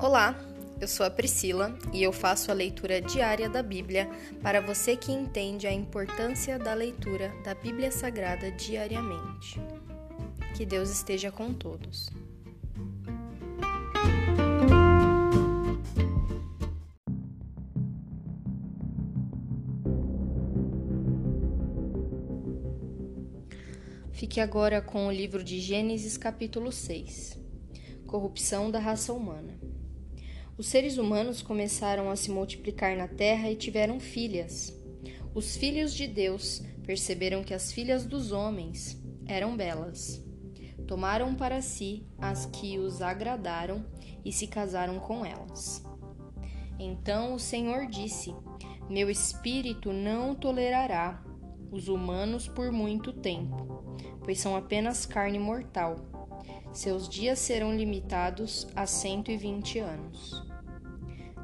Olá, eu sou a Priscila e eu faço a leitura diária da Bíblia para você que entende a importância da leitura da Bíblia Sagrada diariamente. Que Deus esteja com todos. Fique agora com o livro de Gênesis, capítulo 6 Corrupção da raça humana. Os seres humanos começaram a se multiplicar na terra e tiveram filhas. Os filhos de Deus perceberam que as filhas dos homens eram belas. Tomaram para si as que os agradaram e se casaram com elas. Então o Senhor disse: Meu espírito não tolerará os humanos por muito tempo, pois são apenas carne mortal. Seus dias serão limitados a 120 anos.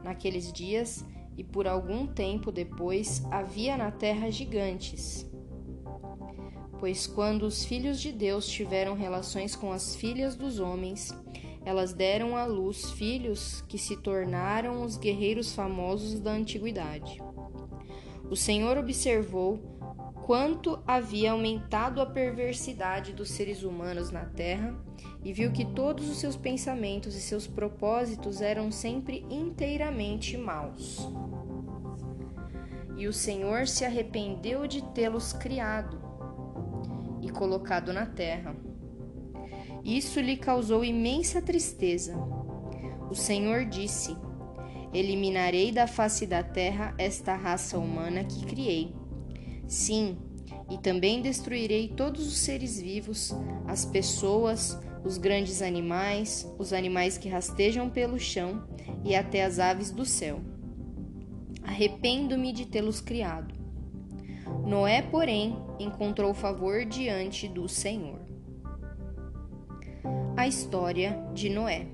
Naqueles dias, e por algum tempo depois, havia na terra gigantes. Pois quando os filhos de Deus tiveram relações com as filhas dos homens, elas deram à luz filhos que se tornaram os guerreiros famosos da antiguidade. O Senhor observou quanto havia aumentado a perversidade dos seres humanos na terra e viu que todos os seus pensamentos e seus propósitos eram sempre inteiramente maus. E o Senhor se arrependeu de tê-los criado e colocado na terra. Isso lhe causou imensa tristeza. O Senhor disse: Eliminarei da face da terra esta raça humana que criei Sim, e também destruirei todos os seres vivos, as pessoas, os grandes animais, os animais que rastejam pelo chão e até as aves do céu. Arrependo-me de tê-los criado. Noé, porém, encontrou favor diante do Senhor. A história de Noé.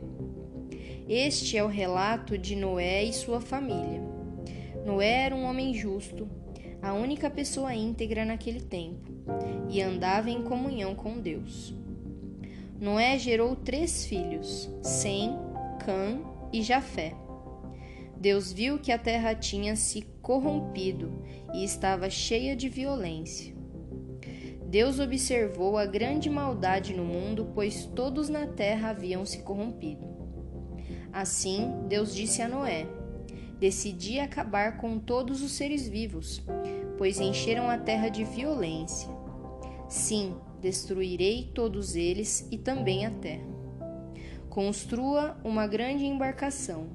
Este é o relato de Noé e sua família. Noé era um homem justo, a única pessoa íntegra naquele tempo, e andava em comunhão com Deus. Noé gerou três filhos, Sem, Cã e Jafé. Deus viu que a terra tinha se corrompido e estava cheia de violência. Deus observou a grande maldade no mundo, pois todos na terra haviam se corrompido. Assim, Deus disse a Noé: decidi acabar com todos os seres vivos, pois encheram a terra de violência. Sim, destruirei todos eles e também a terra. Construa uma grande embarcação,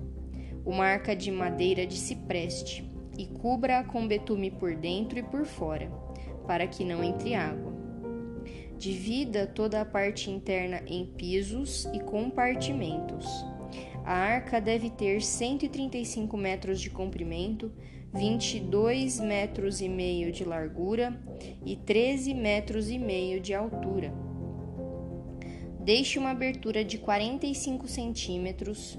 uma arca de madeira de cipreste, e cubra-a com betume por dentro e por fora, para que não entre água. Divida toda a parte interna em pisos e compartimentos a arca deve ter 135 metros de comprimento, 22 metros e meio de largura e 13 metros e meio de altura. Deixe uma abertura de 45 centímetros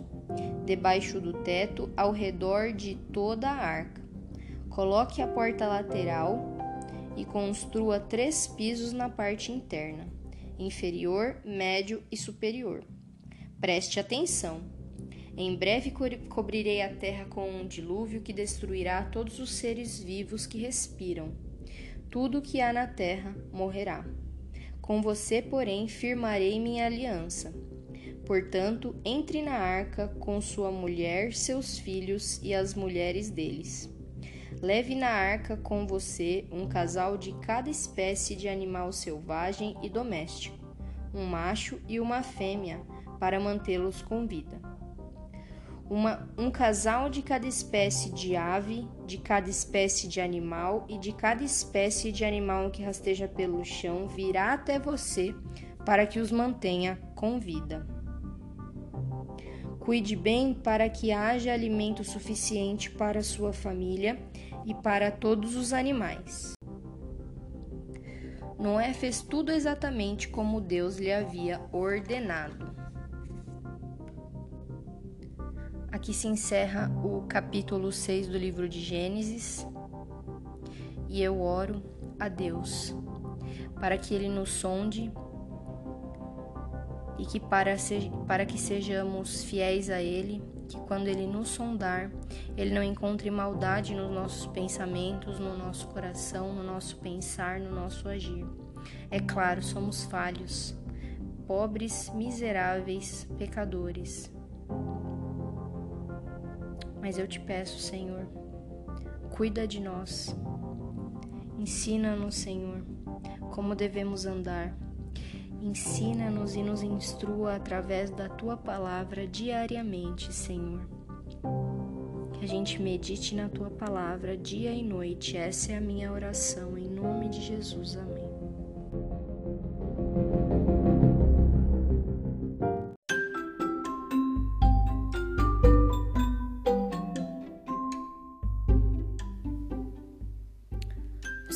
debaixo do teto ao redor de toda a arca. Coloque a porta lateral e construa três pisos na parte interna, inferior, médio e superior. Preste atenção! Em breve cobrirei a terra com um dilúvio que destruirá todos os seres vivos que respiram. Tudo o que há na terra morrerá. Com você, porém, firmarei minha aliança. Portanto, entre na arca com sua mulher, seus filhos e as mulheres deles. Leve na arca com você um casal de cada espécie de animal selvagem e doméstico, um macho e uma fêmea, para mantê-los com vida uma, um casal de cada espécie de ave, de cada espécie de animal e de cada espécie de animal que rasteja pelo chão virá até você para que os mantenha com vida. Cuide bem para que haja alimento suficiente para sua família e para todos os animais. Noé fez tudo exatamente como Deus lhe havia ordenado. Aqui se encerra o capítulo 6 do livro de Gênesis e eu oro a Deus para que Ele nos sonde e que para, para que sejamos fiéis a Ele que quando Ele nos sondar, Ele não encontre maldade nos nossos pensamentos, no nosso coração, no nosso pensar, no nosso agir. É claro, somos falhos, pobres, miseráveis, pecadores. Mas eu te peço, Senhor, cuida de nós. Ensina-nos, Senhor, como devemos andar Ensina-nos e nos instrua através da tua palavra diariamente, Senhor. Que a gente medite na tua palavra dia e noite. Essa é a minha oração, em nome de Jesus. Amém.